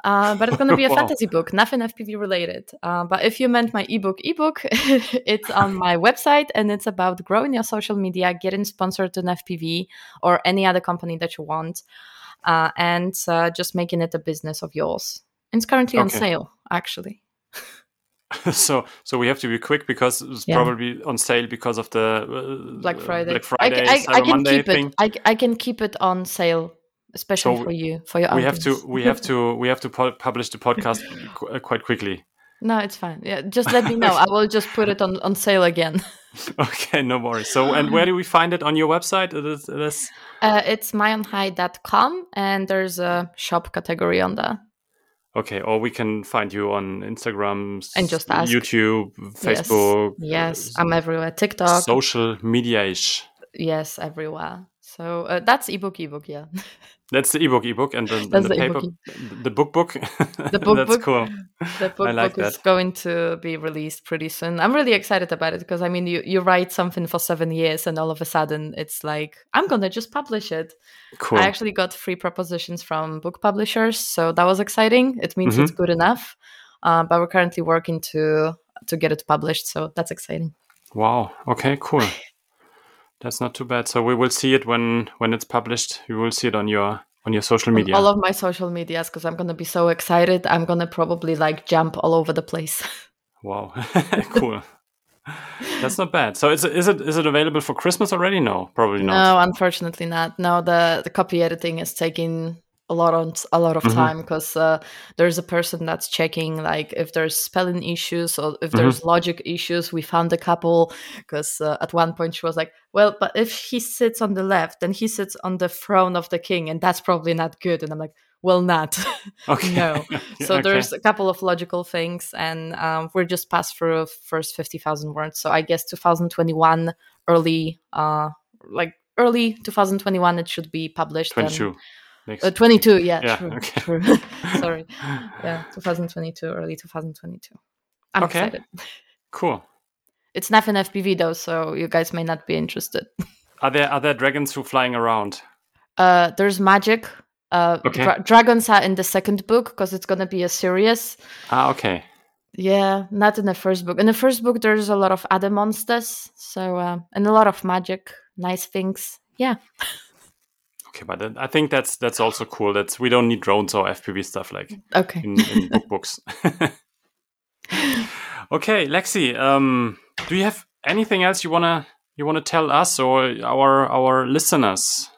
Uh, but it's going to be a wow. fantasy book, nothing FPV related. Uh, but if you meant my ebook, ebook, it's on my website and it's about growing your social media, getting sponsored in FPV or any other company that you want, uh, and uh, just making it a business of yours. And it's currently okay. on sale, actually. so, so we have to be quick because it's yeah. probably on sale because of the uh, Black Friday. Black Friday, I, I, I can Monday keep thing. it. I, I can keep it on sale especially so for you for your we audience. have to we have to we have to pu- publish the podcast qu- uh, quite quickly no it's fine yeah just let me know i will just put it on on sale again okay no worries so and where do we find it on your website it is, it is... Uh, it's myonhigh.com and there's a shop category on there Okay, or we can find you on Instagram and just ask. YouTube, Facebook. Yes, yes. I'm everywhere. TikTok. Social media ish. Yes, everywhere. So uh, that's ebook, ebook, yeah. That's the ebook, ebook, and the, and the, the paper, the book, book. The book, That's book. cool. The book, like book is going to be released pretty soon. I'm really excited about it because I mean, you you write something for seven years, and all of a sudden, it's like I'm gonna just publish it. Cool. I actually got three propositions from book publishers, so that was exciting. It means mm-hmm. it's good enough, uh, but we're currently working to to get it published, so that's exciting. Wow. Okay. Cool. That's not too bad. So we will see it when when it's published. You will see it on your on your social media. all of my social medias because I'm gonna be so excited. I'm gonna probably like jump all over the place. wow, cool. That's not bad. So is it, is it is it available for Christmas already? No, probably not. No, unfortunately not. No, the the copy editing is taking a lot on a lot of mm-hmm. time because uh, there's a person that's checking like if there's spelling issues or if there's mm-hmm. logic issues. We found a couple because uh, at one point she was like, "Well, but if he sits on the left, then he sits on the throne of the king, and that's probably not good." And I'm like, "Well, not okay. no." So okay. there's a couple of logical things, and um, we're just past through first fifty thousand words. So I guess 2021 early, uh, like early 2021, it should be published. 22. Next uh, 22, yeah, yeah true. Okay. true. Sorry. Yeah, 2022, early 2022. I'm okay. excited. Cool. It's nothing FPV though, so you guys may not be interested. Are there are there dragons who flying around? Uh, there's magic. Uh, okay. dra- dragons are in the second book because it's gonna be a series. Ah, okay. Yeah, not in the first book. In the first book, there's a lot of other monsters, so uh, and a lot of magic, nice things. Yeah. Okay, but I think that's that's also cool. That's we don't need drones or FPV stuff like okay in, in book books. okay, Lexi, um, do you have anything else you wanna you wanna tell us or our our listeners?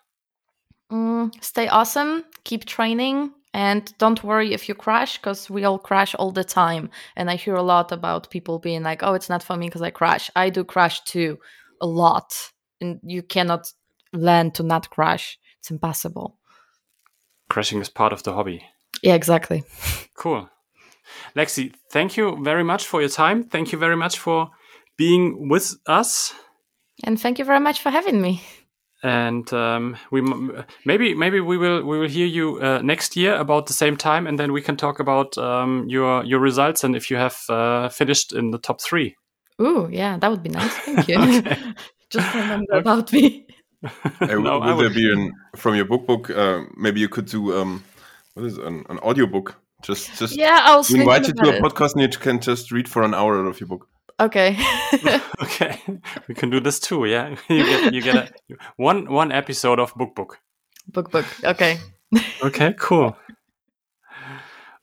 Mm, stay awesome. Keep training. And don't worry if you crash, because we all crash all the time. And I hear a lot about people being like, oh, it's not for me because I crash. I do crash too, a lot. And you cannot learn to not crash. It's impossible. Crashing is part of the hobby. Yeah, exactly. Cool. Lexi, thank you very much for your time. Thank you very much for being with us. And thank you very much for having me. And um, we maybe maybe we will we will hear you uh, next year about the same time, and then we can talk about um, your your results and if you have uh, finished in the top three. Ooh, yeah, that would be nice. Thank you. Just remember okay. about me no, will there be an from your book book? Uh, maybe you could do um, what is it, an, an audio book? Just just yeah, I was invite you to a podcast and you can just read for an hour out of your book. Okay. okay, we can do this too. Yeah, you get you get a, one one episode of book book. Book book. Okay. okay. Cool.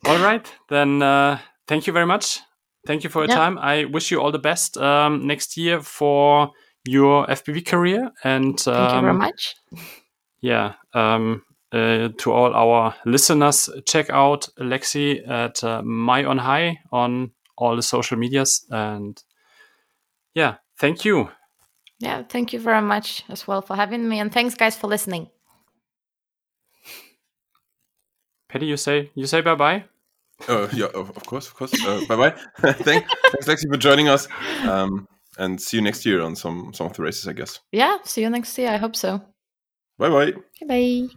All right, then. Uh, thank you very much. Thank you for your yeah. time. I wish you all the best um, next year for your FPV career. And um, thank you very um, much. Yeah. Um, uh, to all our listeners, check out Lexi at uh, My on High on all the social medias. And yeah, thank you. Yeah, thank you very much as well for having me, and thanks guys for listening. Paddy, you say you say bye bye. Uh, yeah, of, course, of course. Uh, bye bye. thanks, thanks, Lexi, for joining us. Um, and see you next year on some some of the races, I guess. Yeah, see you next year. I hope so. Bye bye. Bye bye.